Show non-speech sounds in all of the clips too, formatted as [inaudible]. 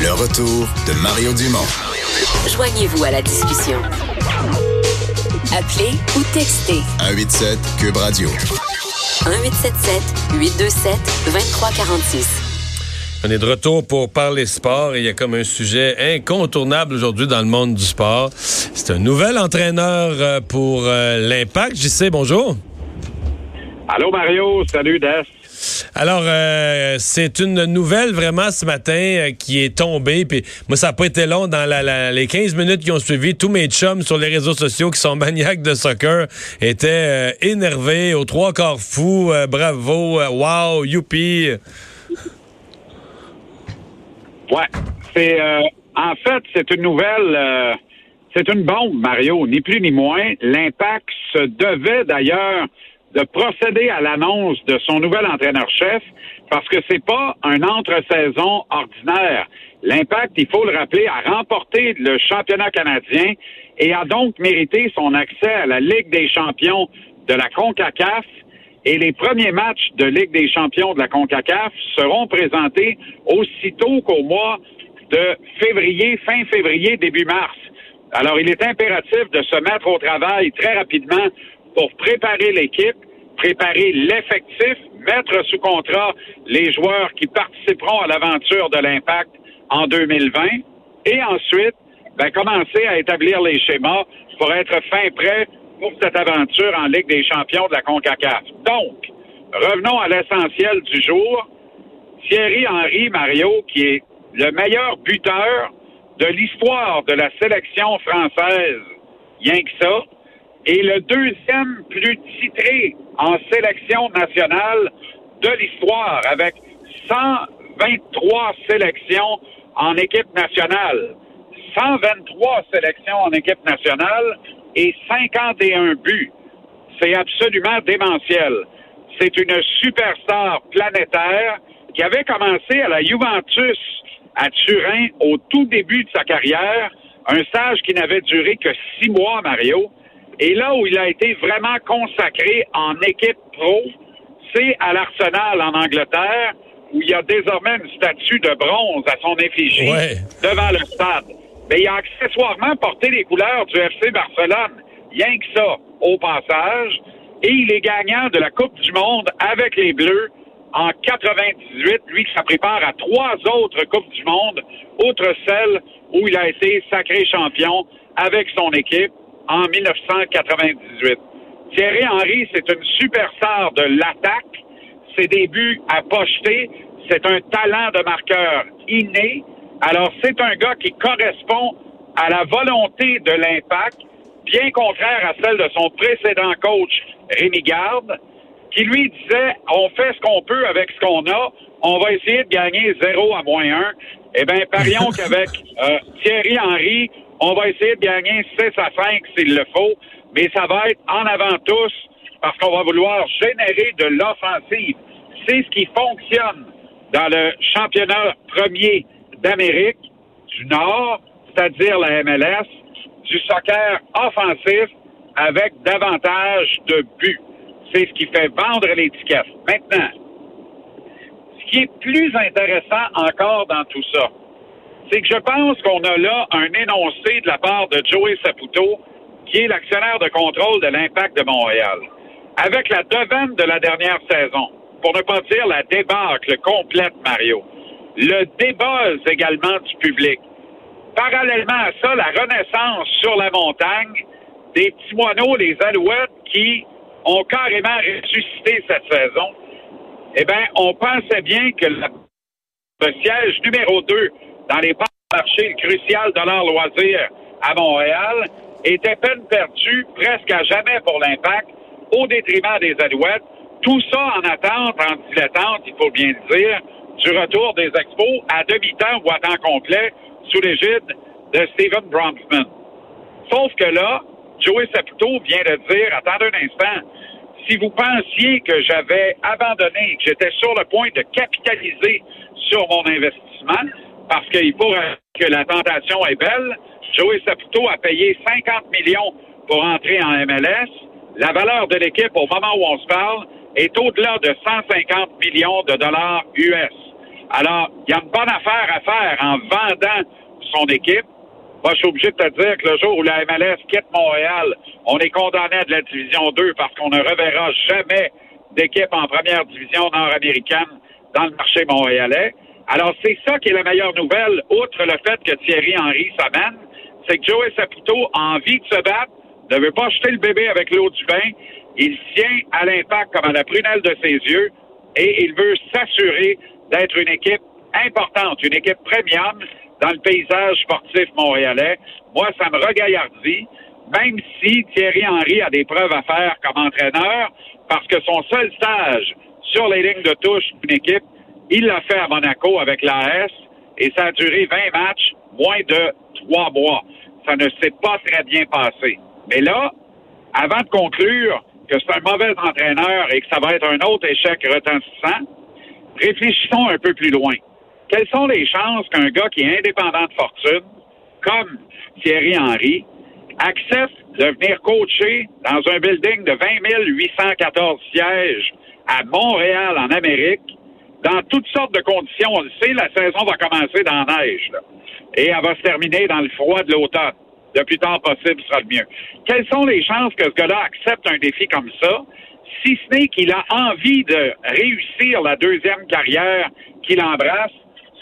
Le retour de Mario Dumont. Joignez-vous à la discussion. Appelez ou textez 187 Cube Radio. 1877 827 2346. On est de retour pour parler sport et il y a comme un sujet incontournable aujourd'hui dans le monde du sport. C'est un nouvel entraîneur euh, pour euh, l'Impact. JC, bonjour. Allô Mario, salut Des. Alors, euh, c'est une nouvelle vraiment ce matin qui est tombée. Puis moi, ça n'a pas été long dans les 15 minutes qui ont suivi. Tous mes chums sur les réseaux sociaux qui sont maniaques de soccer étaient énervés, aux trois quarts fous. bravo, wow, youpi. Ouais, c'est euh, en fait c'est une nouvelle, euh, c'est une bombe, Mario, ni plus ni moins. L'impact se devait d'ailleurs de procéder à l'annonce de son nouvel entraîneur-chef parce que c'est pas un entre-saison ordinaire. L'impact, il faut le rappeler, a remporté le championnat canadien et a donc mérité son accès à la Ligue des champions de la CONCACAF et les premiers matchs de Ligue des champions de la CONCACAF seront présentés aussitôt qu'au mois de février, fin février, début mars. Alors, il est impératif de se mettre au travail très rapidement pour préparer l'équipe, préparer l'effectif, mettre sous contrat les joueurs qui participeront à l'aventure de l'Impact en 2020 et ensuite ben, commencer à établir les schémas pour être fin prêt pour cette aventure en Ligue des champions de la CONCACAF. Donc, revenons à l'essentiel du jour. Thierry Henry Mario, qui est le meilleur buteur de l'histoire de la sélection française, rien que ça, et le deuxième plus titré en sélection nationale de l'histoire, avec 123 sélections en équipe nationale. 123 sélections en équipe nationale, et 51 buts. C'est absolument démentiel. C'est une superstar planétaire qui avait commencé à la Juventus à Turin au tout début de sa carrière, un stage qui n'avait duré que six mois, Mario. Et là où il a été vraiment consacré en équipe pro, c'est à l'Arsenal en Angleterre, où il y a désormais une statue de bronze à son effigie devant le stade mais il a accessoirement porté les couleurs du FC Barcelone. Rien que ça, au passage. Et il est gagnant de la Coupe du Monde avec les Bleus en 98. Lui qui pris part à trois autres Coupes du Monde, outre celle où il a été sacré champion avec son équipe en 1998. Thierry Henry, c'est une superstar de l'attaque. Ses débuts à pocheter, c'est un talent de marqueur inné. Alors, c'est un gars qui correspond à la volonté de l'impact, bien contraire à celle de son précédent coach, Rémi Garde, qui lui disait on fait ce qu'on peut avec ce qu'on a, on va essayer de gagner 0 à moins 1. Eh bien, parions [laughs] qu'avec euh, Thierry Henry, on va essayer de gagner 6 à 5 s'il le faut, mais ça va être en avant tous parce qu'on va vouloir générer de l'offensive. C'est ce qui fonctionne dans le championnat premier d'Amérique du Nord, c'est-à-dire la MLS, du soccer offensif avec davantage de buts. C'est ce qui fait vendre l'étiquette. Maintenant, ce qui est plus intéressant encore dans tout ça, c'est que je pense qu'on a là un énoncé de la part de Joey Saputo, qui est l'actionnaire de contrôle de l'Impact de Montréal. Avec la devane de la dernière saison, pour ne pas dire la débâcle complète, Mario, le débat également du public. Parallèlement à ça, la renaissance sur la montagne des petits moineaux, des alouettes qui ont carrément ressuscité cette saison. Eh bien, on pensait bien que le siège numéro 2 dans les crucial de leur loisir à Montréal était peine perdue presque à jamais pour l'impact au détriment des alouettes. Tout ça en attente, en dilettante, il faut bien le dire, du retour des expos à demi-temps ou à temps complet sous l'égide de Steven Bronfman. Sauf que là, Joey Saputo vient de dire, attendez un instant, si vous pensiez que j'avais abandonné, que j'étais sur le point de capitaliser sur mon investissement, parce qu'il faut que la tentation est belle, Joey Saputo a payé 50 millions pour entrer en MLS. La valeur de l'équipe au moment où on se parle est au-delà de 150 millions de dollars US. Alors, il y a une bonne affaire à faire en vendant son équipe. Moi, je suis obligé de te dire que le jour où la MLS quitte Montréal, on est condamné à de la division 2 parce qu'on ne reverra jamais d'équipe en première division nord-américaine dans le marché montréalais. Alors, c'est ça qui est la meilleure nouvelle, outre le fait que Thierry Henry s'amène, c'est que Joey Saputo a envie de se battre, ne veut pas jeter le bébé avec l'eau du bain. Il tient à l'impact comme à la prunelle de ses yeux et il veut s'assurer d'être une équipe importante, une équipe premium dans le paysage sportif montréalais. Moi, ça me regaillardit, même si Thierry Henry a des preuves à faire comme entraîneur, parce que son seul stage sur les lignes de touche d'une équipe, il l'a fait à Monaco avec l'AS et ça a duré 20 matchs, moins de trois mois. Ça ne s'est pas très bien passé. Mais là, avant de conclure que c'est un mauvais entraîneur et que ça va être un autre échec retentissant, réfléchissons un peu plus loin. Quelles sont les chances qu'un gars qui est indépendant de fortune, comme Thierry Henry, accepte de venir coacher dans un building de 20 814 sièges à Montréal, en Amérique, dans toutes sortes de conditions. On le sait, la saison va commencer dans la neige, et elle va se terminer dans le froid de l'automne. Le plus tard possible sera le mieux. Quelles sont les chances que ce gars-là accepte un défi comme ça, si ce n'est qu'il a envie de réussir la deuxième carrière qu'il embrasse,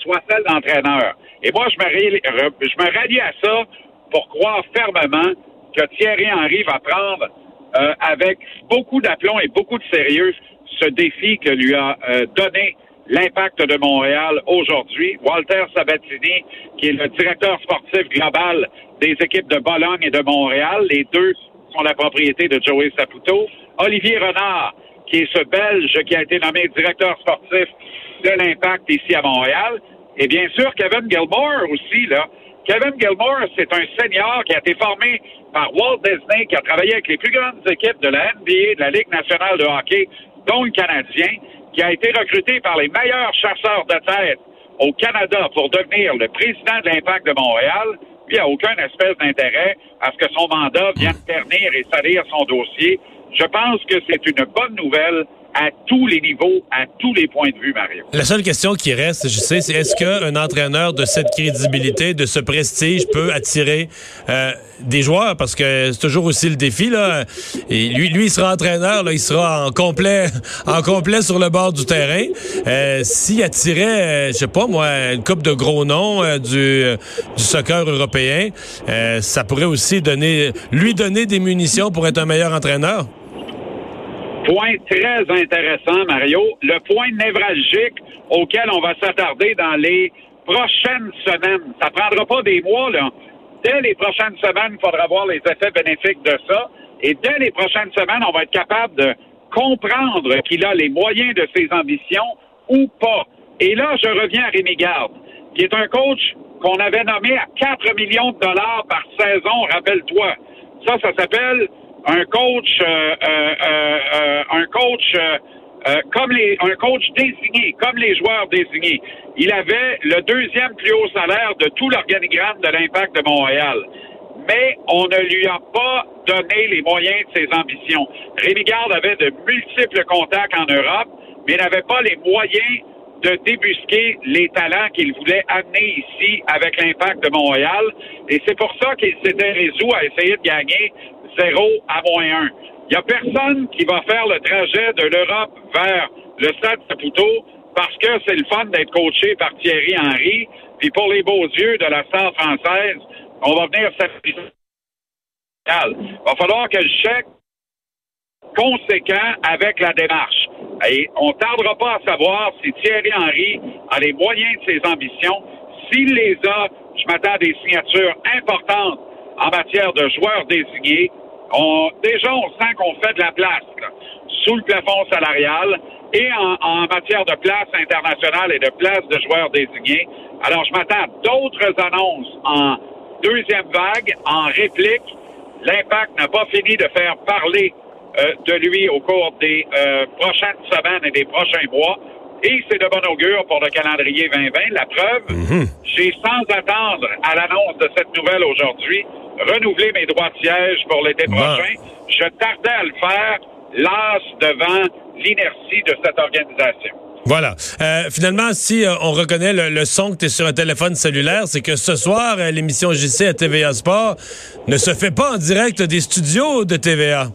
soit celle d'entraîneur? Et moi, je me, je me rallie à ça pour croire fermement que Thierry Henry va prendre euh, avec beaucoup d'aplomb et beaucoup de sérieux ce défi que lui a euh, donné l'impact de Montréal aujourd'hui. Walter Sabatini, qui est le directeur sportif global des équipes de Bologne et de Montréal, les deux sont la propriété de Joey Saputo. Olivier Renard, qui est ce Belge qui a été nommé directeur sportif de l'impact ici à Montréal. Et bien sûr, Kevin Gilmore aussi, là. Kevin Gilmore, c'est un senior qui a été formé par Walt Disney, qui a travaillé avec les plus grandes équipes de la NBA, de la Ligue nationale de hockey, dont le Canadien, qui a été recruté par les meilleurs chasseurs de tête au Canada pour devenir le président de l'Impact de Montréal, lui a aucun espèce d'intérêt à ce que son mandat vienne ternir et salir son dossier. Je pense que c'est une bonne nouvelle à tous les niveaux, à tous les points de vue, Mario. La seule question qui reste, je sais, c'est est-ce qu'un entraîneur de cette crédibilité, de ce prestige peut attirer euh, des joueurs? Parce que c'est toujours aussi le défi, là. Lui, lui, il sera entraîneur, il sera en complet, [laughs] en complet sur le bord du terrain. Euh, S'il attirait, euh, je sais pas moi, une coupe de gros noms euh, du, du soccer européen, ça pourrait aussi donner, lui donner des munitions pour être un meilleur entraîneur? Point très intéressant, Mario. Le point névralgique auquel on va s'attarder dans les prochaines semaines. Ça prendra pas des mois, là. Dès les prochaines semaines, il faudra voir les effets bénéfiques de ça. Et dès les prochaines semaines, on va être capable de comprendre qu'il a les moyens de ses ambitions ou pas. Et là, je reviens à Rémi Garde, qui est un coach qu'on avait nommé à 4 millions de dollars par saison, rappelle-toi. Ça, ça s'appelle un coach, euh, euh, euh, un coach comme les, un coach désigné, comme les joueurs désignés. Il avait le deuxième plus haut salaire de tout l'organigramme de l'Impact de Montréal. Mais on ne lui a pas donné les moyens de ses ambitions. Rémi Garde avait de multiples contacts en Europe, mais n'avait pas les moyens de débusquer les talents qu'il voulait amener ici avec l'impact de Montréal. Et c'est pour ça qu'il s'était résolu à essayer de gagner 0 à moins 1. Il n'y a personne qui va faire le trajet de l'Europe vers le stade Saputo parce que c'est le fun d'être coaché par Thierry Henry. Puis pour les beaux yeux de la star française, on va venir s'appuyer. Il va falloir que le chèque conséquent avec la démarche. Et on ne tardera pas à savoir si Thierry Henry a les moyens de ses ambitions. S'il les a, je m'attends à des signatures importantes en matière de joueurs désignés. On, déjà, on sent qu'on fait de la place sous le plafond salarial et en, matière de place internationale et de place de joueurs désignés. Alors, je m'attends à d'autres annonces en deuxième vague, en réplique. L'impact n'a pas fini de faire parler euh, de lui au cours des euh, prochaines semaines et des prochains mois. Et c'est de bon augure pour le calendrier 2020. La preuve, mhm. j'ai sans attendre à l'annonce de cette nouvelle aujourd'hui renouvelé mes droits de siège pour l'été prochain. Je tardais à le faire, las devant l'inertie de cette organisation. Voilà. Euh, finalement, si euh, on reconnaît le, son que tu es sur un téléphone cellulaire, c'est que ce soir, euh, l'émission JC à TVA Sport ne se fait pas en direct des studios de TVA.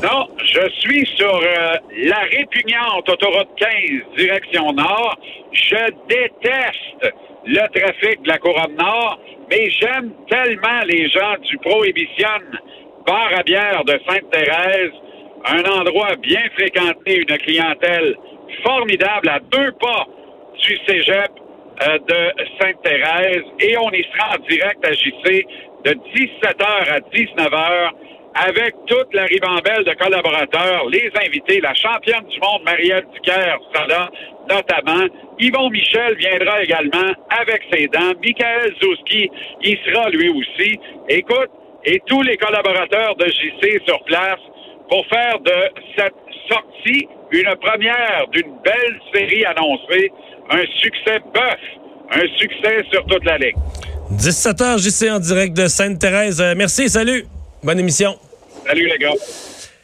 Non, je suis sur la répugnante autoroute 15, direction nord. Je déteste le trafic de la couronne nord, mais j'aime tellement les gens du Prohibition. Bar à bière de Sainte-Thérèse un endroit bien fréquenté, une clientèle formidable à deux pas du cégep euh, de Sainte-Thérèse. Et on y sera en direct à JC de 17h à 19h avec toute la ribambelle de collaborateurs, les invités, la championne du monde Marielle Duquer sera notamment. Yvon Michel viendra également avec ses dents. Michael Zouski y sera lui aussi. Écoute, et tous les collaborateurs de JC sur place pour faire de cette sortie une première d'une belle série annoncée, un succès bœuf, un succès sur toute la ligue. 17h, JC en direct de Sainte-Thérèse. Euh, merci, salut. Bonne émission. Salut les gars.